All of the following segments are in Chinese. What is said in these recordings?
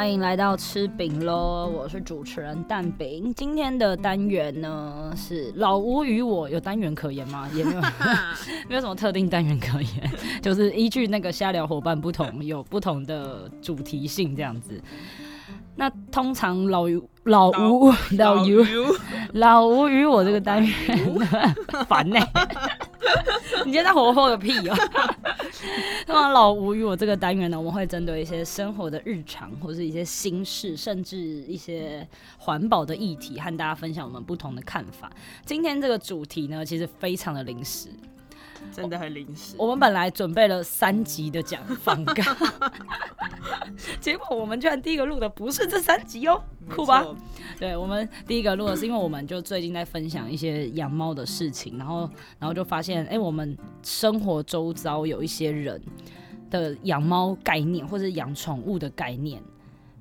欢迎来到吃饼喽！我是主持人蛋饼。今天的单元呢是老吴与我，有单元可言吗？也没有，没有什么特定单元可言，就是依据那个瞎聊伙伴不同，有不同的主题性这样子。那通常老吴、老吴、老吴、老吴与我这个单元烦呢。你今天在活泼个屁哦！那么老无语我这个单元呢，我们会针对一些生活的日常，或是一些心事，甚至一些环保的议题，和大家分享我们不同的看法。今天这个主题呢，其实非常的临时。真的很临时。我们本来准备了三集的讲访稿，结果我们居然第一个录的不是这三集哦，酷吧？对，我们第一个录的是因为我们就最近在分享一些养猫的事情，然后然后就发现，哎，我们生活周遭有一些人的养猫概念或者养宠物的概念，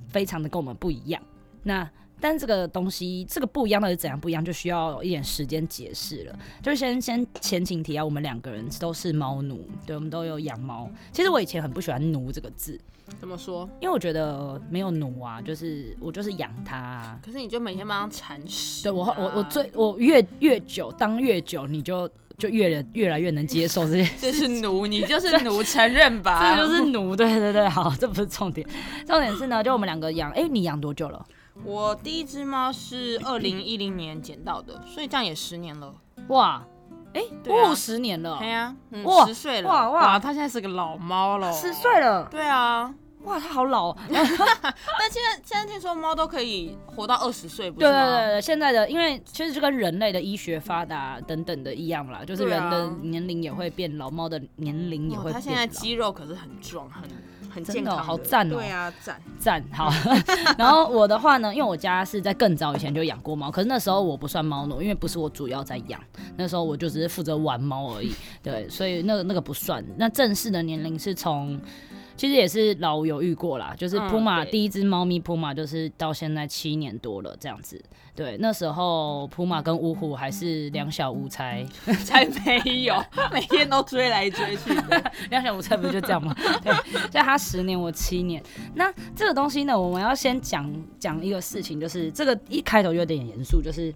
非常的跟我们不一样。那但这个东西，这个不一样到底怎样不一样，就需要一点时间解释了。就先先前情提要，我们两个人都是猫奴，对，我们都有养猫。其实我以前很不喜欢“奴”这个字，怎么说？因为我觉得没有奴啊，就是我就是养它啊。可是你就每天帮它铲屎。对我我我最我越越久当越久，你就就越来越来越能接受这些。这是奴，你就是奴，承认吧？这就是奴，对对对，好，这不是重点，重点是呢，就我们两个养，哎、欸，你养多久了？我第一只猫是二零一零年捡到的，所以这样也十年了。哇，哎、欸，不、啊、十年了。对呀、嗯，哇，十岁了。哇哇，哇，它现在是个老猫了。十岁了。对啊。哇，它好老。但现在现在听说猫都可以活到二十岁，不是吗？对对对，现在的因为其实就跟人类的医学发达等等的一样啦，就是人的年龄也会变老，猫的年龄也会变老。它现在肌肉可是很壮，很。很健康的，好赞哦！对啊，赞赞好。然后我的话呢，因为我家是在更早以前就养过猫，可是那时候我不算猫奴，因为不是我主要在养，那时候我就只是负责玩猫而已。对，所以那个那个不算。那正式的年龄是从。其实也是老吴有遇过啦，就是普马第一只猫咪普马就是到现在七年多了这样子。对，那时候普马跟呜虎还是两小无猜，才没有，每天都追来追去的。两小无猜不就这样吗？对，在他十年我七年。那这个东西呢，我们要先讲讲一个事情，就是这个一开头有点严肃，就是。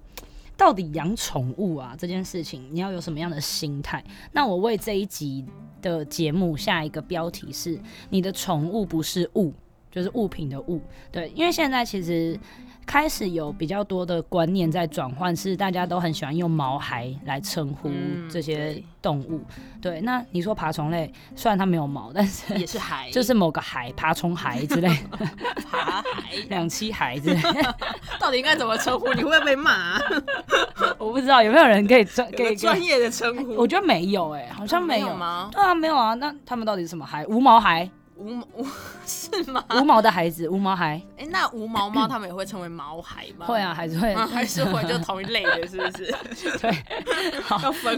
到底养宠物啊这件事情，你要有什么样的心态？那我为这一集的节目下一个标题是：你的宠物不是物，就是物品的物。对，因为现在其实。开始有比较多的观念在转换，是大家都很喜欢用毛孩来称呼这些动物。嗯、对，对，那你说爬虫类，虽然它没有毛，但是也是 孩，就是某个孩，爬虫孩之类的，爬孩，两栖孩之类的。到底应该怎么称呼？你会不会被骂、啊？我不知道有没有人可以专给专业的称呼。我觉得没有哎、欸，好像没有，没有吗？对啊，没有啊。那他们到底是什么孩？无毛孩。无毛 是吗？无毛的孩子，无毛孩。哎、欸，那无毛猫他们也会称为毛孩吗？会啊，还是会，还是会，就同一类的，是不是？对，好，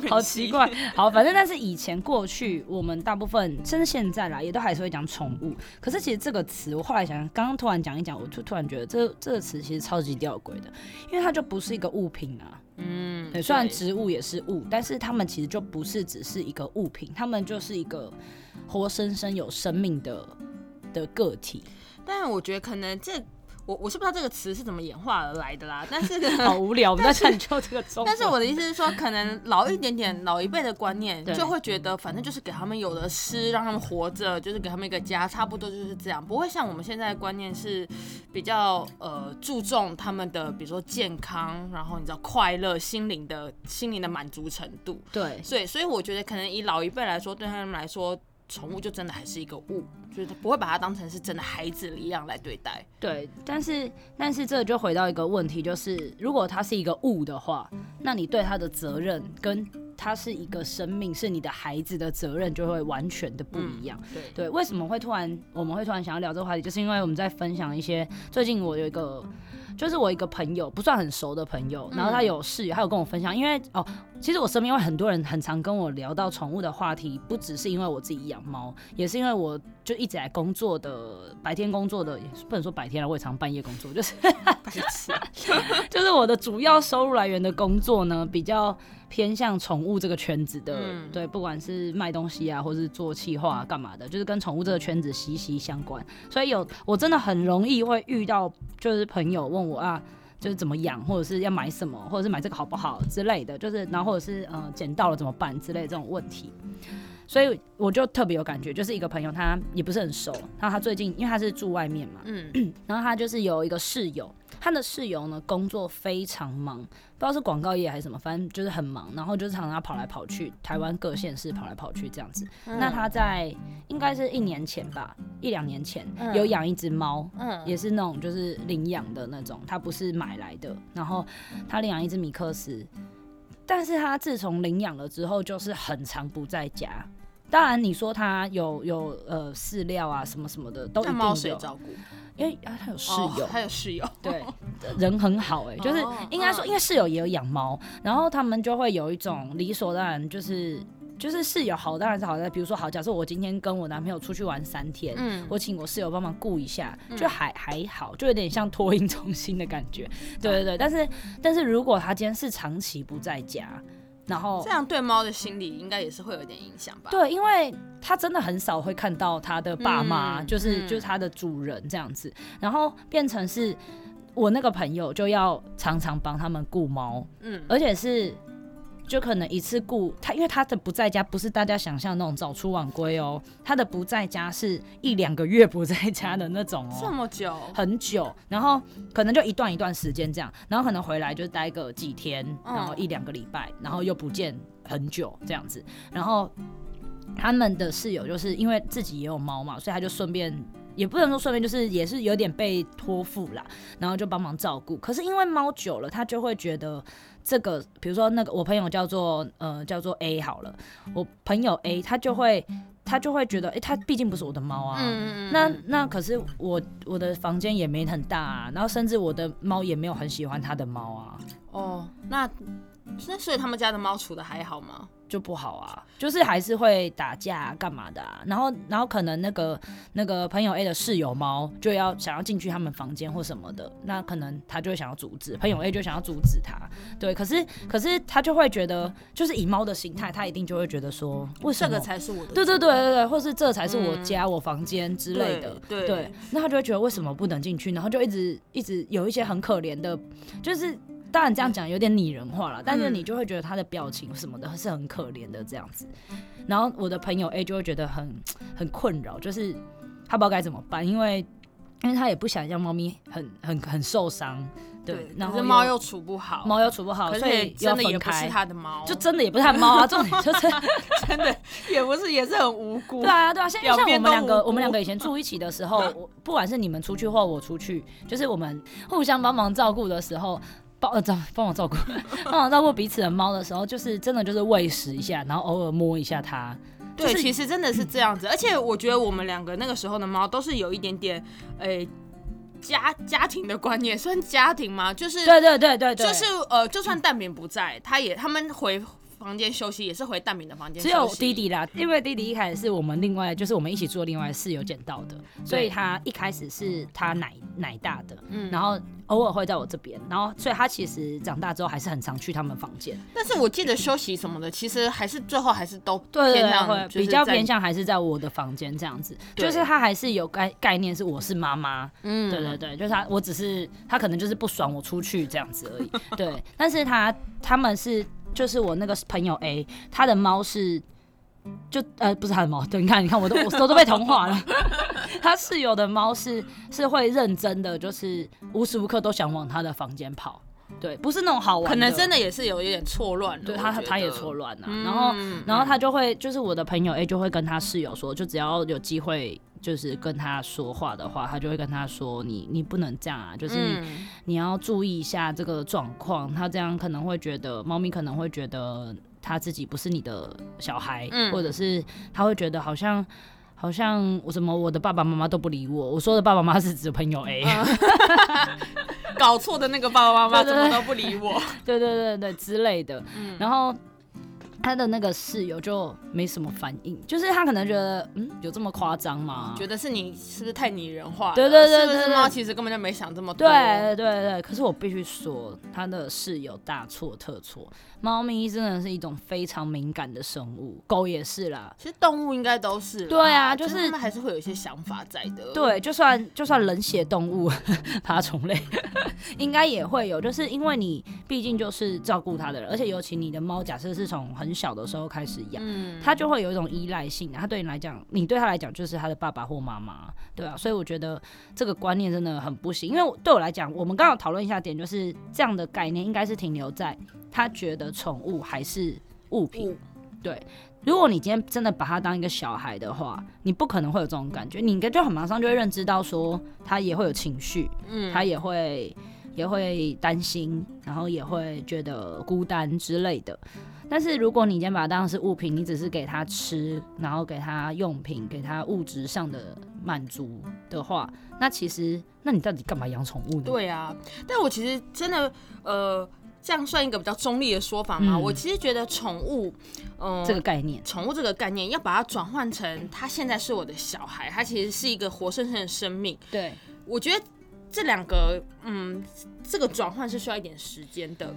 好奇怪。好，反正但是以前过去，我们大部分甚至现在啦，也都还是会讲宠物。可是其实这个词，我后来想，刚刚突然讲一讲，我就突然觉得这这个词其实超级吊诡的，因为它就不是一个物品啊。嗯，对，虽然植物也是物，但是它们其实就不是只是一个物品，它们就是一个。活生生有生命的的个体，但我觉得可能这我我是不知道这个词是怎么演化而来的啦。但是 好无聊，我们在探究这个中。但是我的意思是说，可能老一点点老一辈的观念就会觉得，反正就是给他们有的吃，让他们活着，就是给他们一个家，差不多就是这样。不会像我们现在的观念是比较呃注重他们的，比如说健康，然后你知道快乐、心灵的心灵的满足程度。对，所以所以我觉得可能以老一辈来说，对他们来说。宠物就真的还是一个物，就是不会把它当成是真的孩子一样来对待。对，但是但是这就回到一个问题，就是如果它是一个物的话，那你对它的责任跟它是一个生命，是你的孩子的责任就会完全的不一样。对对，为什么会突然我们会突然想要聊这个话题，就是因为我们在分享一些最近我有一个。就是我一个朋友，不算很熟的朋友，然后他有室友，他有跟我分享，因为哦，其实我身边有很多人很常跟我聊到宠物的话题，不只是因为我自己养猫，也是因为我就一直在工作的，白天工作的，也不能说白天了，我也常半夜工作，就是，就是我的主要收入来源的工作呢，比较。偏向宠物这个圈子的，嗯、对，不管是卖东西啊，或是做企划啊，干嘛的，就是跟宠物这个圈子息息相关。所以有我真的很容易会遇到，就是朋友问我啊，就是怎么养，或者是要买什么，或者是买这个好不好之类的，就是然后或者是呃捡到了怎么办之类的这种问题。所以我就特别有感觉，就是一个朋友，他也不是很熟，然后他最近因为他是住外面嘛，嗯，然后他就是有一个室友，他的室友呢工作非常忙，不知道是广告业还是什么，反正就是很忙，然后就是常常跑来跑去，台湾各县市跑来跑去这样子。嗯、那他在应该是一年前吧，一两年前有养一只猫，嗯，也是那种就是领养的那种，他不是买来的，然后他领养一只米克斯。但是他自从领养了之后，就是很长不在家。当然，你说他有有呃饲料啊什么什么的，都一定有。猫谁照顾？因为啊，他有室友，他、哦、有室友，对，人很好哎、欸，就是应该说，因为室友也有养猫，然后他们就会有一种理所当然，就是。就是室友好当然是好在，比如说好，假设我今天跟我男朋友出去玩三天，嗯，我请我室友帮忙顾一下，就还还好，就有点像托婴中心的感觉，对对对。但是但是如果他今天是长期不在家，然后这样对猫的心理应该也是会有点影响吧？对，因为他真的很少会看到他的爸妈，就是就是他的主人这样子，然后变成是我那个朋友就要常常帮他们顾猫，嗯，而且是。就可能一次顾他，因为他的不在家不是大家想象那种早出晚归哦，他的不在家是一两个月不在家的那种哦，这么久，很久，然后可能就一段一段时间这样，然后可能回来就待个几天，然后一两个礼拜，然后又不见很久这样子，然后他们的室友就是因为自己也有猫嘛，所以他就顺便。也不能说顺便，就是也是有点被托付啦，然后就帮忙照顾。可是因为猫久了，他就会觉得这个，比如说那个我朋友叫做呃叫做 A 好了，我朋友 A 他就会他就会觉得，哎、欸，他毕竟不是我的猫啊，嗯、那那可是我我的房间也没很大啊，然后甚至我的猫也没有很喜欢他的猫啊。哦，那那所以他们家的猫处的还好吗？就不好啊，就是还是会打架干嘛的啊，然后然后可能那个那个朋友 A 的室友猫就要想要进去他们房间或什么的，那可能他就会想要阻止，朋友 A 就想要阻止他，对，可是可是他就会觉得，就是以猫的心态，他一定就会觉得说，为什么？这个才是我的，对对对对对，或是这才是我家、嗯、我房间之类的，对，对，那他就会觉得为什么不能进去，然后就一直一直有一些很可怜的，就是。当然这样讲有点拟人化了，但是你就会觉得他的表情什么的是很可怜的这样子，然后我的朋友 A 就会觉得很很困扰，就是他不知道该怎么办，因为因为他也不想让猫咪很很很受伤，对，然后猫又处不好，猫又处不好，所以真的也不是他的猫，就真的也不是他的猫啊，重点就是 真的也不是，也是很无辜，对啊对啊，像像我们两个，我们两个以前住一起的时候，不管是你们出去或我出去，就是我们互相帮忙照顾的时候。帮呃照帮我照顾，帮我照顾彼此的猫的时候，就是真的就是喂食一下，然后偶尔摸一下它。对，就是、其实真的是这样子。而且我觉得我们两个那个时候的猫都是有一点点，诶、欸，家家庭的观念，算家庭吗？就是对对对对对，就是呃，就算蛋饼不在，他也他们回。房间休息也是回蛋饼的房间，只有弟弟啦，因为弟弟一开始是我们另外就是我们一起住的另外室友捡到的，所以他一开始是他奶奶大的，嗯，然后偶尔会在我这边，然后所以他其实长大之后还是很常去他们房间。但是我记得休息什么的，其实还是最后还是都对对会比较偏向还是在我的房间这样子，就是他还是有概概念是我是妈妈，嗯，对对对，就是他我只是他可能就是不爽我出去这样子而已，对，但是他他们是。就是我那个朋友 A，他的猫是，就呃不是他的猫，对，你看你看我都我手都被同化了。他室友的猫是是会认真的，就是无时无刻都想往他的房间跑，对，不是那种好玩，可能真的也是有一点错乱，对他他也错乱了，然后然后他就会就是我的朋友 A 就会跟他室友说，就只要有机会。就是跟他说话的话，他就会跟他说：“你你不能这样啊，就是你、嗯、你要注意一下这个状况。他这样可能会觉得猫咪可能会觉得他自己不是你的小孩，嗯、或者是他会觉得好像好像我什么我的爸爸妈妈都不理我。我说的爸爸妈妈是指朋友 A，搞错的那个爸爸妈妈怎么都不理我，对对对对之类的，嗯，然后。他的那个室友就没什么反应，就是他可能觉得，嗯，有这么夸张吗？觉得是你是不是太拟人化了？对对对对，是猫其实根本就没想这么多。对对对，可是我必须说，他的室友大错特错。猫咪真的是一种非常敏感的生物，狗也是啦。其实动物应该都是。对啊，就是他们还是会有一些想法在的。对，就算就算冷血动物，爬虫类，应该也会有，就是因为你毕竟就是照顾它的人，而且尤其你的猫，假设是从很小的时候开始养，嗯，他就会有一种依赖性。他对你来讲，你对他来讲就是他的爸爸或妈妈，对啊。所以我觉得这个观念真的很不行，因为对我来讲，我们刚好讨论一下点，就是这样的概念应该是停留在。他觉得宠物还是物品，对。如果你今天真的把它当一个小孩的话，你不可能会有这种感觉，你应该就很马上就会认知到说，他也会有情绪，嗯，他也会也会担心，然后也会觉得孤单之类的。但是如果你今天把它当成是物品，你只是给它吃，然后给它用品，给它物质上的满足的话，那其实，那你到底干嘛养宠物呢？对啊，但我其实真的，呃。这样算一个比较中立的说法吗？嗯、我其实觉得宠物，嗯、呃，这个概念，宠物这个概念要把它转换成，它现在是我的小孩，它其实是一个活生生的生命。对，我觉得这两个，嗯，这个转换是需要一点时间的。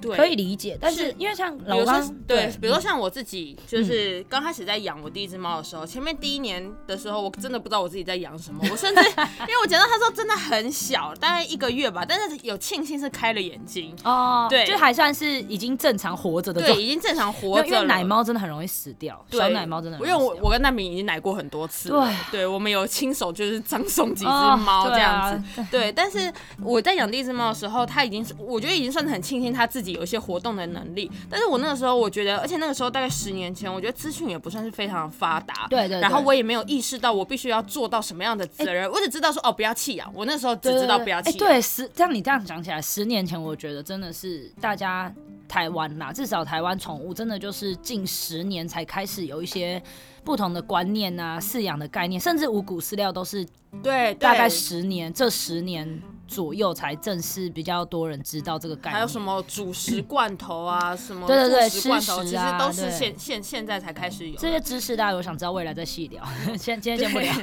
对，可以理解，但是因为像老刚，对，对，比如说像我自己，就是刚开始在养我第一只猫的时候，前面第一年的时候，我真的不知道我自己在养什么，我甚至 因为我捡到它时候真的很小，大概一个月吧，但是有庆幸是开了眼睛哦，对，就还算是已经正常活着的，对，已经正常活着。因为奶猫真的很容易死掉，小奶猫真的，因为我我跟蛋饼已经奶过很多次，对，对我们有亲手就是葬送几只猫这样子，对，但是我在养第一只猫的时候，它已经是我觉得已经算是很庆幸它自己有一些活动的能力，但是我那个时候我觉得，而且那个时候大概十年前，我觉得资讯也不算是非常的发达，对，对对，然后我也没有意识到我必须要做到什么样的责任，欸、我只知道说哦不要气啊，我那时候只知道不要弃养。对，对，十这样你这样讲起来，十年前我觉得真的是大家台湾啦，至少台湾宠物真的就是近十年才开始有一些不同的观念啊，饲养的概念，甚至五谷饲料都是对，大概十年这十年。左右才正式比较多人知道这个概念，还有什么主食罐头啊，什么对对对，食罐头，其实都是现现现在才开始有这些知识。大家有想知道未来再细聊，先今天先不聊。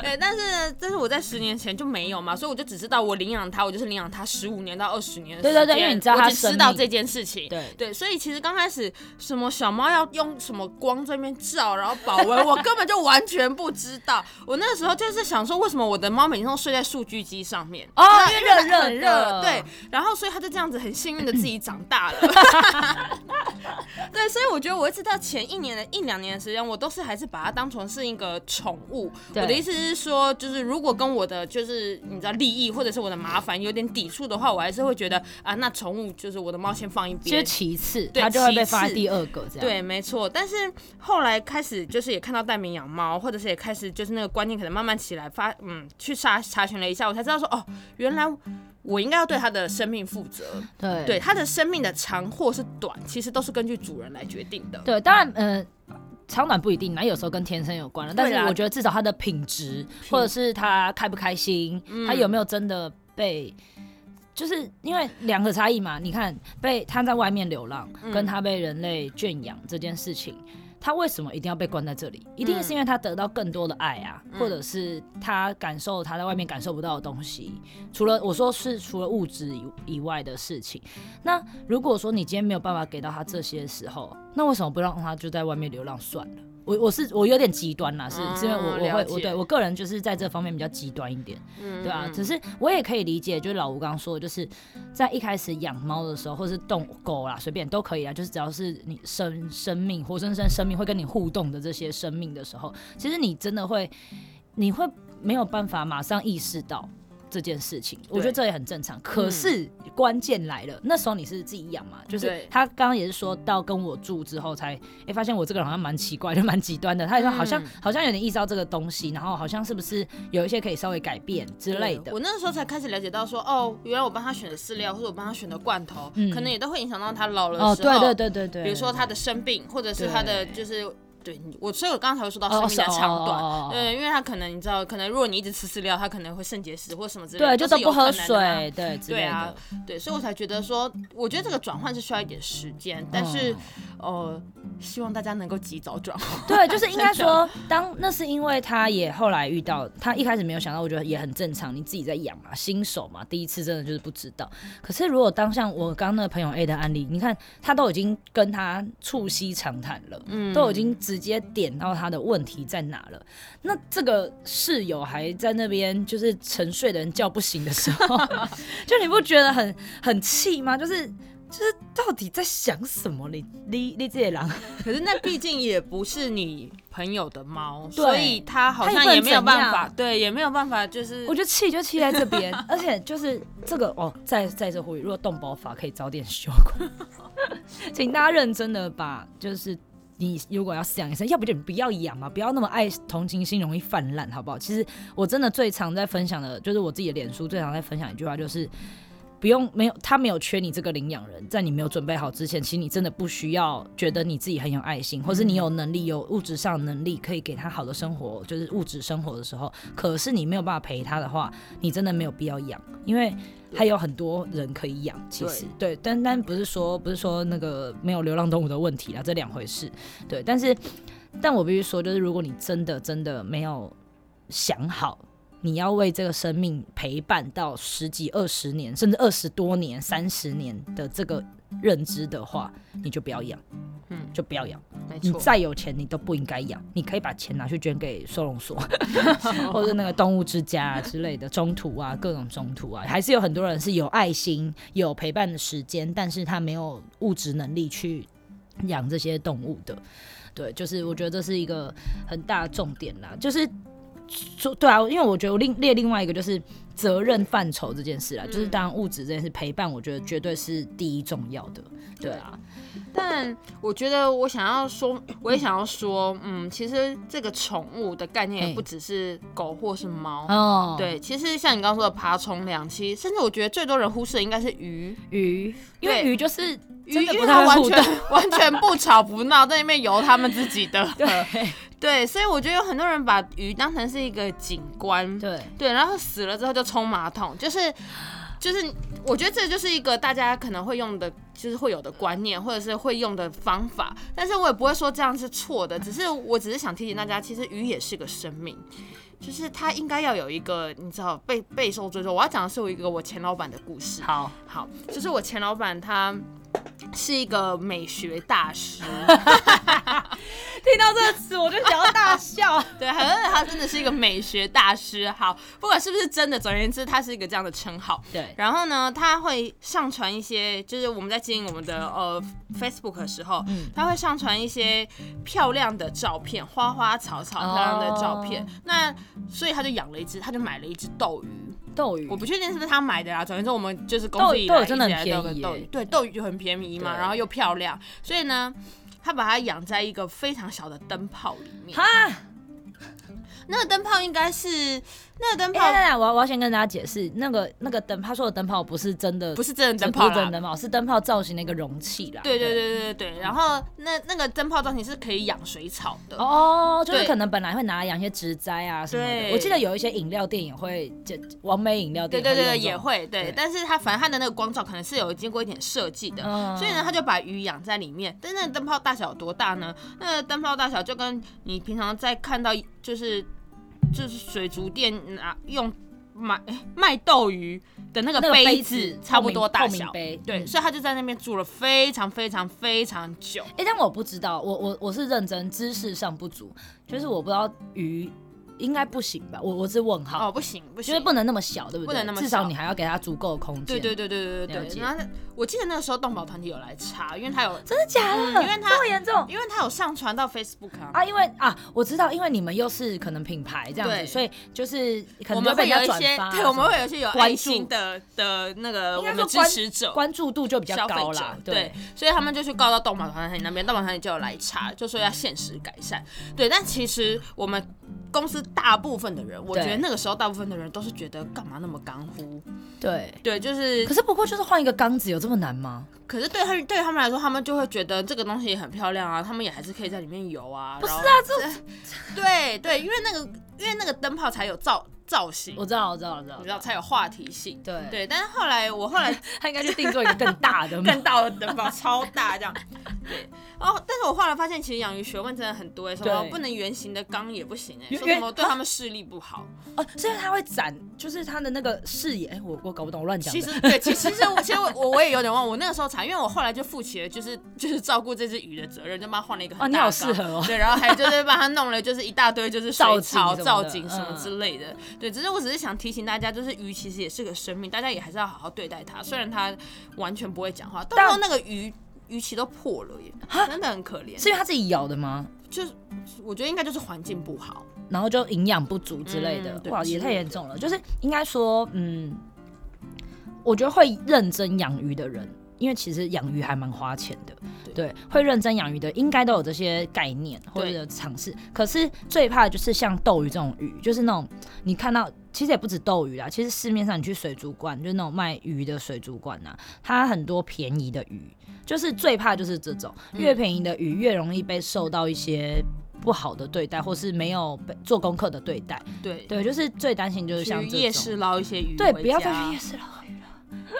对，但是但是我在十年前就没有嘛，所以我就只知道我领养它，我就是领养它十五年到二十年。对对对，因为你知道它，知道这件事情。对对，所以其实刚开始什么小猫要用什么光在那边照，然后保温，我根本就完全不知道。我那个时候就是想说，为什么我的猫每天都睡在数据机上面？哦，因为热热热。对，然后所以它就这样子很幸运的自己长大了。对，所以我觉得我一直到前一年的一两年的时间，我都是还是把它当成是一个宠物。我的意思是说，就是如果跟我的就是你知道利益或者是我的麻烦有点抵触的话，我还是会觉得啊，那宠物就是我的猫先放一边，其次，对，它就会被放在第二个这样。对，没错。但是后来开始就是也看到戴明养猫，或者是也开始就是那个观念可能慢慢起来，发嗯去查查询了一下，我才知道说哦，原来。我应该要对它的生命负责，对，对，它的生命的长或是短，其实都是根据主人来决定的。对，当然，呃，长短不一定，那有时候跟天生有关了。但是我觉得至少它的品质，或者是他开不开心，他有没有真的被，就是因为两个差异嘛。你看，被他在外面流浪，跟他被人类圈养这件事情。他为什么一定要被关在这里？一定是因为他得到更多的爱啊，嗯、或者是他感受他在外面感受不到的东西。除了我说是除了物质以以外的事情。那如果说你今天没有办法给到他这些时候，那为什么不让他就在外面流浪算了？我我是我有点极端啦，是是因为我我会我对我个人就是在这方面比较极端一点，对啊，只是我也可以理解，就是老吴刚刚说的，就是在一开始养猫的时候，或是动狗啦，随便都可以啊，就是只要是你生生命活生生生命会跟你互动的这些生命的时候，其实你真的会，你会没有办法马上意识到。这件事情，我觉得这也很正常。可是关键来了，嗯、那时候你是自己养嘛？就是他刚刚也是说到跟我住之后才，哎发现我这个人好像蛮奇怪，就蛮极端的。他也说好像、嗯、好像有点意识到这个东西，然后好像是不是有一些可以稍微改变之类的。我那个时候才开始了解到说，哦，原来我帮他选的饲料或者我帮他选的罐头，嗯、可能也都会影响到他老了的时候。哦，对对对对对。比如说他的生病，或者是他的就是。对我，所以我刚才会说到生命的长短，哦、对，因为他可能你知道，可能如果你一直吃饲料，他可能会肾结石或什么之类的，对，就都不喝水，对，对啊，对，所以我才觉得说，我觉得这个转换是需要一点时间，但是、哦、呃，希望大家能够及早转换。对，就是应该 说，当那是因为他也后来遇到，他一开始没有想到，我觉得也很正常，你自己在养嘛，新手嘛，第一次真的就是不知道。可是如果当像我刚刚那个朋友 A 的案例，你看他都已经跟他促膝长谈了，嗯，都已经直接点到他的问题在哪了。那这个室友还在那边就是沉睡的人叫不醒的时候，就你不觉得很很气吗？就是。就是到底在想什么？你你你这些狼，可是那毕竟也不是你朋友的猫，所以他好像也没有办法，对，也没有办法。就是我觉得气就气在这边，而且就是这个 哦，在在这呼吁，如果动保法可以早点修，请大家认真的把，就是你如果要饲养一生，要不就你不要养嘛，不要那么爱同情心容易泛滥，好不好？其实我真的最常在分享的，就是我自己的脸书最常在分享一句话，就是。不用，没有，他没有缺你这个领养人，在你没有准备好之前，其实你真的不需要觉得你自己很有爱心，或是你有能力、有物质上的能力可以给他好的生活，就是物质生活的时候，可是你没有办法陪他的话，你真的没有必要养，因为还有很多人可以养。其实对，对，但但不是说不是说那个没有流浪动物的问题啦，这两回事。对，但是但我必须说，就是如果你真的真的没有想好。你要为这个生命陪伴到十几、二十年，甚至二十多年、三十年的这个认知的话，你就不要养，嗯，就不要养。你再有钱，你都不应该养。你可以把钱拿去捐给收容所，或者那个动物之家之类的中途啊，各种中途啊，还是有很多人是有爱心、有陪伴的时间，但是他没有物质能力去养这些动物的。对，就是我觉得这是一个很大的重点啦，就是。说对啊，因为我觉得我另列另外一个就是责任范畴这件事啊，嗯、就是当然物质这件事陪伴，我觉得绝对是第一重要的。对啊，但我觉得我想要说，我也想要说，嗯，其实这个宠物的概念也不只是狗或是猫哦。对，其实像你刚刚说的爬虫、两栖，甚至我觉得最多人忽视的应该是鱼鱼，因为鱼就是鱼，因为它完全完全不吵不闹，在那边游他们自己的。对。对，所以我觉得有很多人把鱼当成是一个景观，对对，然后死了之后就冲马桶，就是就是，我觉得这就是一个大家可能会用的，就是会有的观念，或者是会用的方法，但是我也不会说这样是错的，只是我只是想提醒大家，其实鱼也是个生命，就是它应该要有一个你知道备备受尊重。我要讲的是我一个我前老板的故事，好好，就是我前老板他。是一个美学大师，听到这个词我就想要大笑。对，可是他真的是一个美学大师。好，不管是不是真的，总而言之，他是一个这样的称号。对，然后呢，他会上传一些，就是我们在经营我们的呃 Facebook 的时候，嗯，他会上传一些漂亮的照片，花花草草漂亮的照片。哦、那所以他就养了一只，他就买了一只斗鱼。斗鱼，我不确定是不是他买的啦。总之，我们就是公司以来一直来钓的斗鱼，对，斗鱼就很便宜嘛，然后又漂亮，所以呢，他把它养在一个非常小的灯泡里面。那个灯泡应该是。那个灯泡，欸、我我要先跟大家解释，那个那个灯，他说的灯泡不是真的，不是真的灯泡，不是真的灯泡，是灯泡造型的一个容器啦。对对对对对，然后那那个灯泡造型是可以养水草的哦，就是可能本来会拿来养一些植栽啊什么的。对我记得有一些饮料店也会，就完美饮料店，对对对也会，对。对但是它反正它的那个光照可能是有经过一点设计的，嗯、所以呢，他就把鱼养在里面。但是那个灯泡大小有多大呢？那个灯泡大小就跟你平常在看到就是就是水族店拿用。买卖斗鱼的那个杯子差不多大小，对，嗯、所以他就在那边住了非常非常非常久。哎、欸，但我不知道，我我我是认真，知识上不足，就是我不知道鱼。应该不行吧？我我是问号。哦，不行不行，就是不能那么小，对不对？不能那么小，至少你还要给它足够的空间。对对对对对对对。然后我记得那个时候动保团体有来查，因为他有真的假的？因为他这么严重，因为他有上传到 Facebook 啊。因为啊，我知道，因为你们又是可能品牌这样子，所以就是可能会有一些，对，我们会有一些有爱心的的那个我们的支持者，关注度就比较高啦。对，所以他们就去告到动保团体那边，动保团体就有来查，就说要限时改善。对，但其实我们。公司大部分的人，我觉得那个时候大部分的人都是觉得干嘛那么干乎？对对，就是。可是不过就是换一个缸子，有这么难吗？可是对他对他们来说，他们就会觉得这个东西也很漂亮啊，他们也还是可以在里面游啊。不是啊，这对对，因为那个因为那个灯泡才有造。造型我知道，我知道，我知道，你知道才有话题性。对对，但是后来我后来 他应该就定做一个更大的、更大的灯泡，超大这样。对，然后但是我后来发现，其实养鱼学问真的很多哎，什么不能圆形的缸也不行哎，说什么对他们视力不好哦，所以它会展，就是它的那个视野。哎，我我搞不懂，我乱讲。其实对，其实其实我其实我我也有点忘，我那个时候查，因为我后来就负起了就是就是照顾这只鱼的责任，就帮他换了一个很大的缸。你好适合哦。对，然后还就是帮他弄了就是一大堆就是水草、造景什么之类的。对，只是我只是想提醒大家，就是鱼其实也是个生命，大家也还是要好好对待它。虽然它完全不会讲话，到时候那个鱼鱼鳍都破了耶，真的很可怜。是因为它自己咬的吗？就是我觉得应该就是环境不好，然后就营养不足之类的。哇，也太严重了。就是应该说，嗯，我觉得会认真养鱼的人。因为其实养鱼还蛮花钱的，对，对，会认真养鱼的应该都有这些概念或者尝试。可是最怕的就是像斗鱼这种鱼，就是那种你看到，其实也不止斗鱼啦，其实市面上你去水族馆，就是那种卖鱼的水族馆呐，它很多便宜的鱼，就是最怕就是这种越便宜的鱼越容易被受到一些不好的对待，或是没有被做功课的对待。对对，就是最担心就是像夜市捞一些鱼，对，不要再去夜市捞。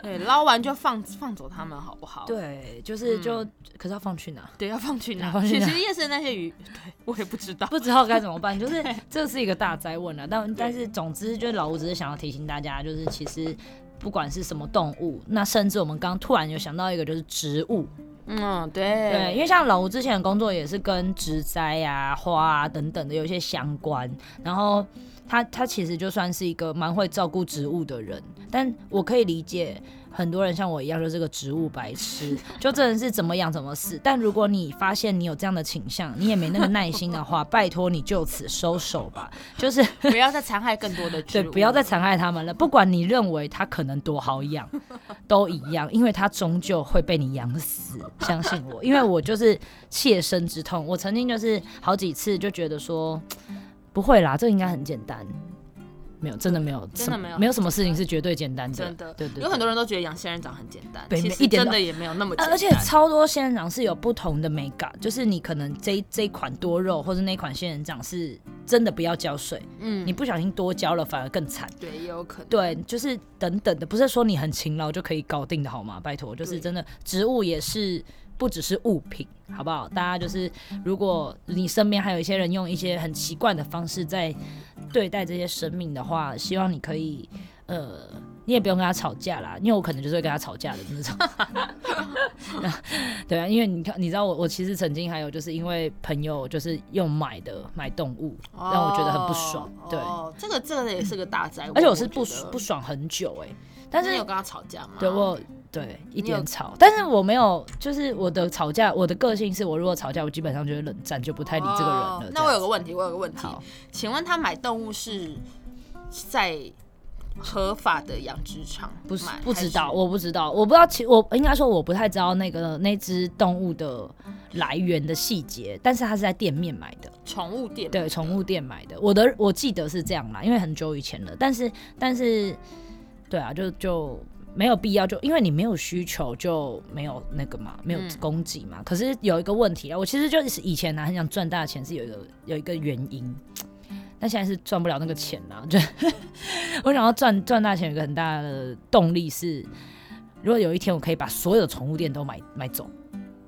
对，捞完就放 放走他们，好不好？对，就是就，嗯、可是要放去哪？对，要放去哪？其实夜市那些鱼，对我也不知道，不知道该怎么办。就是这是一个大灾问啊。但但是总之，就是老吴只是想要提醒大家，就是其实不管是什么动物，那甚至我们刚刚突然有想到一个，就是植物。嗯，对对，因为像老吴之前的工作也是跟植栽啊、花啊等等的有一些相关，然后。他他其实就算是一个蛮会照顾植物的人，但我可以理解很多人像我一样就是个植物白痴，就真的是怎么养怎么死。但如果你发现你有这样的倾向，你也没那个耐心的话，拜托你就此收手吧，就是不要再残害更多的 植物，对，不要再残害他们了。不管你认为它可能多好养，都一样，因为它终究会被你养死，相信我，因为我就是切身之痛。我曾经就是好几次就觉得说。不会啦，这应该很简单。没有，真的没有，真的没有，没有什么事情是绝对简单的。真的，对对，有很多人都觉得养仙人掌很简单，其实真的也没有那么简单。而且超多仙人掌是有不同的美感，就是你可能这这一款多肉，或者那款仙人掌是真的不要浇水，嗯，你不小心多浇了反而更惨。对，也有可能。对，就是等等的，不是说你很勤劳就可以搞定的好吗？拜托，就是真的，植物也是。不只是物品，好不好？大家就是，如果你身边还有一些人用一些很奇怪的方式在对待这些生命的话，希望你可以，呃，你也不用跟他吵架啦，因为我可能就是会跟他吵架的那种。对啊，因为你看，你知道我，我其实曾经还有就是因为朋友就是用买的买动物，让我觉得很不爽。对，哦，这个这个也是个大灾，而且我是不不爽很久哎、欸。但是你有跟他吵架吗？对我。对，一点吵，但是我没有，就是我的吵架，我的个性是我如果吵架，我基本上就会冷战，就不太理这个人了。那我有个问题，我有个问题，请问他买动物是在合法的养殖场？不是，不知道，我不知道，我不知道，其我应该说我不太知道那个那只动物的来源的细节，但是他是在店面买的，宠物店，对，宠物店买的。我的我记得是这样啦，因为很久以前了，但是但是，对啊，就就。没有必要，就因为你没有需求，就没有那个嘛，没有供给嘛。嗯、可是有一个问题啊，我其实就是以前呢、啊、很想赚大钱，是有一个有一个原因，但现在是赚不了那个钱啦、啊。就我想要赚赚大钱，有一个很大的动力是，如果有一天我可以把所有的宠物店都买买走，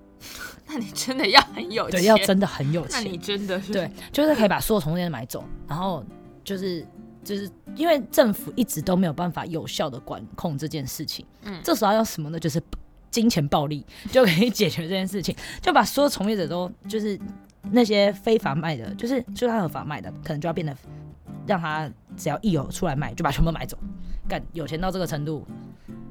那你真的要很有钱，对，要真的很有钱，那你真的是对，就是可以把所有宠物店都买走，然后就是。就是因为政府一直都没有办法有效的管控这件事情，嗯，这时候要什么呢？就是金钱暴力就可以解决这件事情，就把所有从业者都就是那些非法卖的，就是就算合法卖的，可能就要变得让他只要一有出来卖，就把全部买走，干有钱到这个程度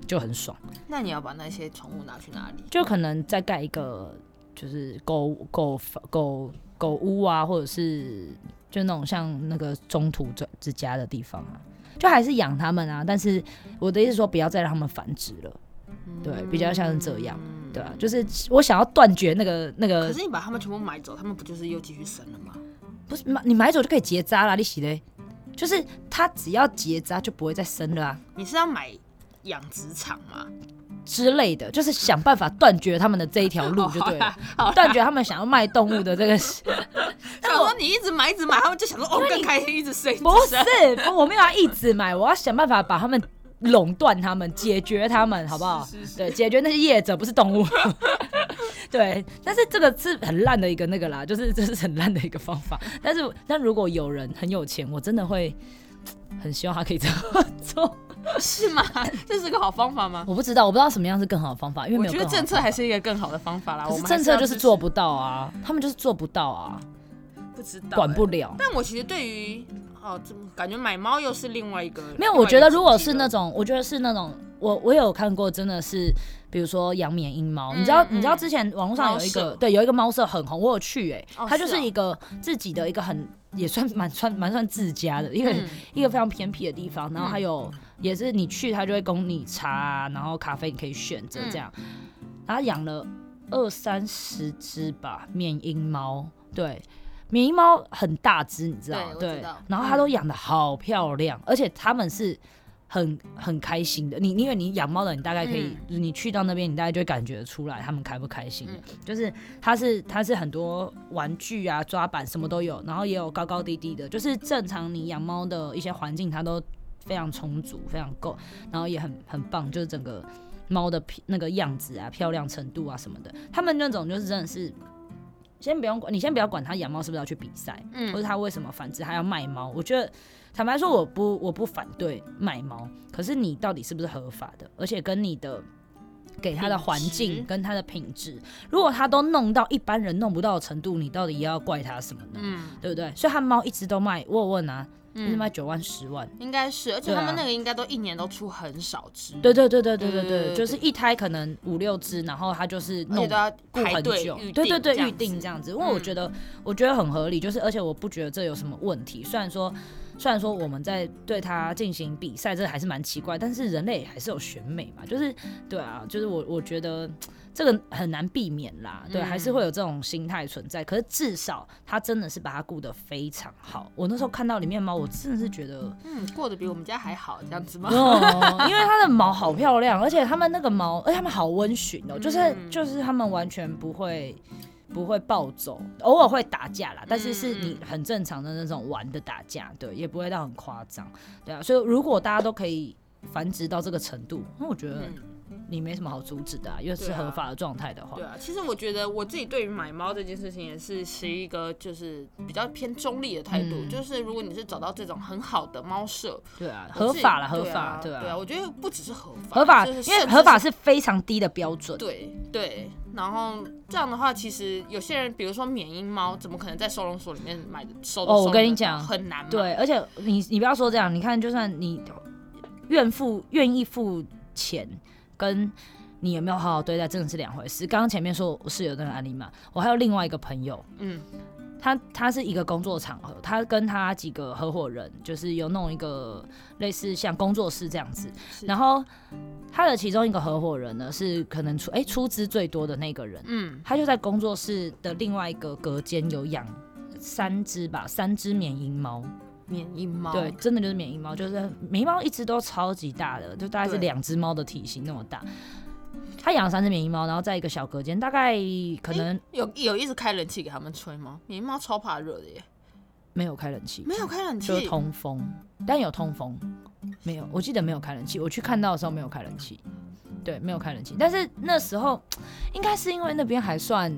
就很爽。那你要把那些宠物拿去哪里？就可能再盖一个就是狗狗狗狗屋啊，或者是。就那种像那个中途之家的地方啊，就还是养他们啊。但是我的意思说，不要再让他们繁殖了。对，比较像是这样。对啊，就是我想要断绝那个那个。可是你把他们全部买走，他们不就是又继续生了吗？不是买你买走就可以结扎了，你洗嘞？就是它只要结扎就不会再生了啊。你是要买养殖场吗？之类的，就是想办法断绝他们的这一条路 就对了，断绝他们想要卖动物的这个。但我说你一直买一直买，他们就想说哦更开心，一直生。不是，我没有要一直买，我要想办法把他们垄断他们，解决他们，好不好？是是是对，解决那些业者，不是动物。对，但是这个是很烂的一个那个啦，就是这是很烂的一个方法。但是，但如果有人很有钱，我真的会很希望他可以这么做。是吗？这是个好方法吗？我不知道，我不知道什么样是更好的方法，因为没有。我觉得政策还是一个更好的方法啦。我们政策就是做不到啊，他们就是做不到啊，不知道、欸、管不了。但我其实对于哦，怎么感觉买猫又是另外一个？没有，我觉得如果是那种，我觉得是那种，我我有看过，真的是，比如说养缅因猫，你知道，你知道之前网络上有一个，对，有一个猫舍很红，我有去哎、欸，它就是一个自己的一个很也算蛮算蛮算自家的一个一个非常偏僻的地方，然后还有。也是你去，他就会供你茶啊，然后咖啡你可以选择这样。他养了二三十只吧，缅因猫。对，缅因猫很大只，你知道？对，然后他都养的好漂亮，而且他们是很很开心的。你因为你养猫的，你大概可以，你去到那边，你大概就会感觉出来他们开不开心。就是它是它是很多玩具啊、抓板什么都有，然后也有高高低低的，就是正常你养猫的一些环境，它都。非常充足，非常够，然后也很很棒，就是整个猫的那个样子啊、漂亮程度啊什么的，他们那种就是真的是，先不用管，你先不要管他养猫是不是要去比赛，嗯，或者他为什么繁殖，他要卖猫。我觉得坦白说，我不我不反对卖猫，可是你到底是不是合法的，而且跟你的给它的环境跟它的品质，如果它都弄到一般人弄不到的程度，你到底要怪它什么呢？嗯，对不对？所以他猫一直都卖，我问啊。是卖九万十万，应该是，而且他们那个应该都一年都出很少只。对对对对对对对，就是一胎可能五六只，然后他就是弄顾很久，对对对，预定这样子。因为我觉得我觉得很合理，就是而且我不觉得这有什么问题。虽然说虽然说我们在对它进行比赛，这还是蛮奇怪，但是人类还是有选美嘛，就是对啊，就是我我觉得。这个很难避免啦，对，还是会有这种心态存在。可是至少他真的是把它顾得非常好。我那时候看到里面猫，我真的是觉得，嗯，过得比我们家还好，这样子吗？哦，因为它的 毛好漂亮，而且它们那个毛，而且它们好温驯哦，就是就是它们完全不会不会暴走，偶尔会打架啦，但是是你很正常的那种玩的打架，对，也不会到很夸张，对啊。所以如果大家都可以繁殖到这个程度，那我觉得。你没什么好阻止的，啊，因为是合法的状态的话。对啊，其实我觉得我自己对于买猫这件事情也是是一个就是比较偏中立的态度，嗯、就是如果你是找到这种很好的猫舍，对啊，合法了，合法，对啊，对啊，我觉得不只是合法，合法，因为合法是非常低的标准。对对，然后这样的话，其实有些人，比如说缅因猫，怎么可能在收容所里面买的收？哦，我跟你讲，很难。对，而且你你不要说这样，你看，就算你愿付愿意付钱。跟你有没有好好对待，真的是两回事。刚刚前面说我室友那个案例嘛，我还有另外一个朋友，嗯，他他是一个工作场合，他跟他几个合伙人，就是有弄一个类似像工作室这样子。然后他的其中一个合伙人呢，是可能出哎、欸、出资最多的那个人，嗯，他就在工作室的另外一个隔间有养三只吧，三只缅因猫。缅因猫对，真的就是缅因猫，就是缅因猫一直都超级大的，就大概是两只猫的体型那么大。对他养了三只缅因猫，然后在一个小隔间，大概可能、欸、有有一直开冷气给他们吹吗？缅因猫超怕热的耶，没有开冷气，没有开冷气，就是通风，但有通风，没有，我记得没有开冷气，我去看到的时候没有开冷气，对，没有开冷气，但是那时候应该是因为那边还算。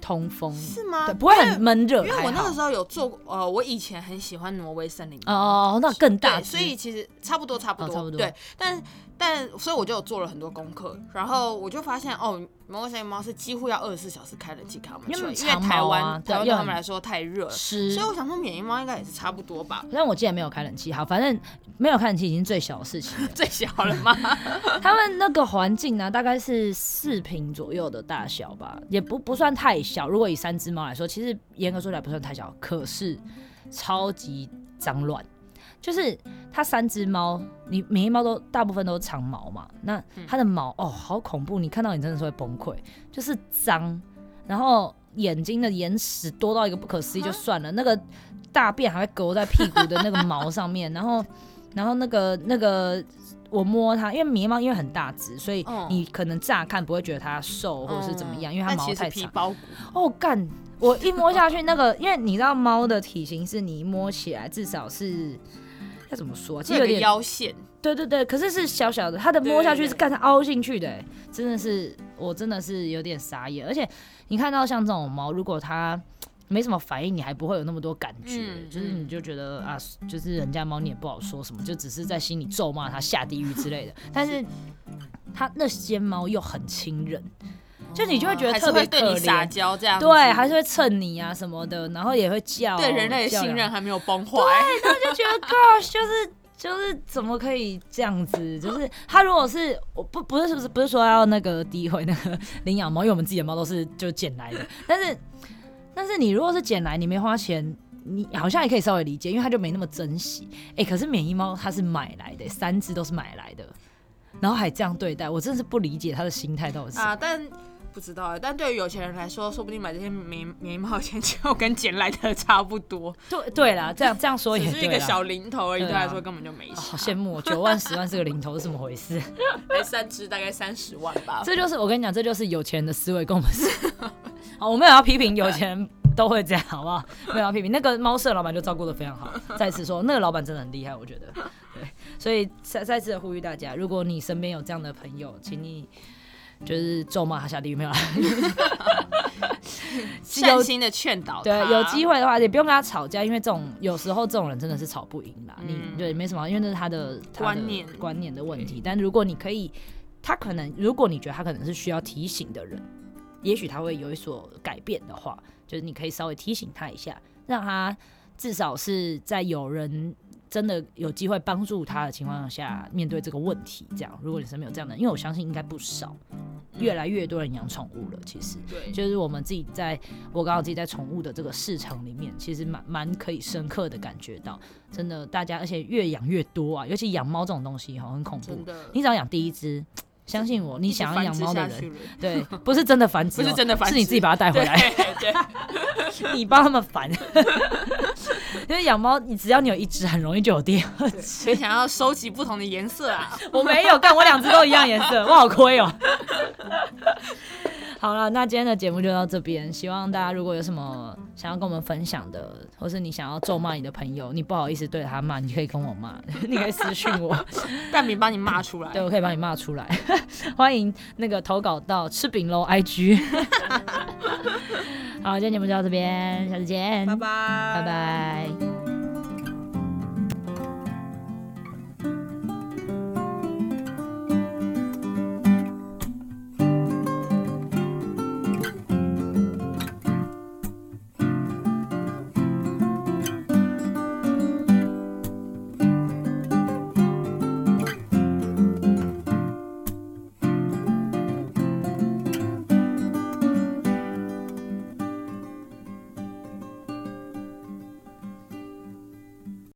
通风是吗？对，不会很闷热。因为我那个时候有做过，呃，我以前很喜欢挪威森林。哦，那更大，所以其实差不多，差不多，差不多。对，但但所以我就有做了很多功课，然后我就发现哦。摩根森林猫是几乎要二十四小时开冷气给他们吹，因为台湾台湾对他们来说太热，是，所以我想说缅因猫应该也是差不多吧。但我记得没有开冷气，好，反正没有开冷气已经最小的事情，最小了吗？他们那个环境呢，大概是四平左右的大小吧，也不不算太小。如果以三只猫来说，其实严格说起来不算太小，可是超级脏乱。就是它三只猫，你每一猫都大部分都是长毛嘛，那它的毛哦好恐怖，你看到你真的是会崩溃，就是脏，然后眼睛的眼屎多到一个不可思议就算了，那个大便还会勾在屁股的那个毛上面，然后 然后那个那个我摸它，因为绵猫因为很大只，所以你可能乍看不会觉得它瘦或者是怎么样，因为它毛太长。哦干！我一摸下去，那个因为你知道猫的体型是你摸起来至少是要怎么说，其实有点腰线。对对对，可是是小小的，它的摸下去是干它凹进去的，真的是我真的是有点傻眼。而且你看到像这种猫，如果它没什么反应，你还不会有那么多感觉，嗯、就是你就觉得啊，就是人家猫你也不好说什么，就只是在心里咒骂它下地狱之类的。但是它那些猫又很亲人，就你就会觉得特别对你，撒娇这样，对，还是会蹭你啊什么的，然后也会叫，对人类的信任还没有崩坏，对，然后就觉得 Gosh，就是。就是怎么可以这样子？就是他如果是我不不是不是不是说要那个诋毁那个领养猫，因为我们自己的猫都是就捡来的。但是但是你如果是捡来，你没花钱，你好像也可以稍微理解，因为他就没那么珍惜。哎、欸，可是免疫猫它是买来的，三只都是买来的，然后还这样对待，我真的是不理解他的心态到底是啊，但。不知道，但对于有钱人来说，说不定买这些棉棉毛钱就跟捡来的差不多。对对啦，这样 这样说也是一个小零头而已，对他来说根本就没事。好羡慕，九万十万是个零头是怎么回事？才三只大概三十万吧。这就是我跟你讲，这就是有钱人的思维跟我们是。好，我们也要批评有钱人都会这样，好不好？没有要批评那个猫舍老板就照顾的非常好。再次说，那个老板真的很厉害，我觉得。对，所以再再次的呼吁大家，如果你身边有这样的朋友，请你。就是咒骂他下地狱没有啦，善心的劝导。对，有机会的话也不用跟他吵架，因为这种有时候这种人真的是吵不赢啦。嗯、你对没什么，因为那是他的，他的观念观念的问题。但如果你可以，他可能如果你觉得他可能是需要提醒的人，也许他会有所改变的话，就是你可以稍微提醒他一下，让他至少是在有人。真的有机会帮助他的情况下面对这个问题，这样，如果你身边有这样的，因为我相信应该不少，越来越多人养宠物了。其实，对，就是我们自己在，我刚好自己在宠物的这个市场里面，其实蛮蛮可以深刻的感觉到，真的，大家而且越养越多啊，尤其养猫这种东西哈，很恐怖。你只要养第一只，相信我，你想要养猫的人，对，不是真的繁殖，不是真的繁殖，是你自己把它带回来，对，你帮他们繁。因为养猫，你只要你有一只，很容易就有第二只。所以想要收集不同的颜色啊？我没有，但我两只都一样颜色，我好亏哦。好了，那今天的节目就到这边。希望大家如果有什么想要跟我们分享的，或是你想要咒骂你的朋友，你不好意思对他骂，你可以跟我骂，你可以私信我，蛋饼帮你骂出来。对，我可以帮你骂出来。欢迎那个投稿到吃饼喽 IG。好，今天节目就到这边，下次见，拜拜，拜拜。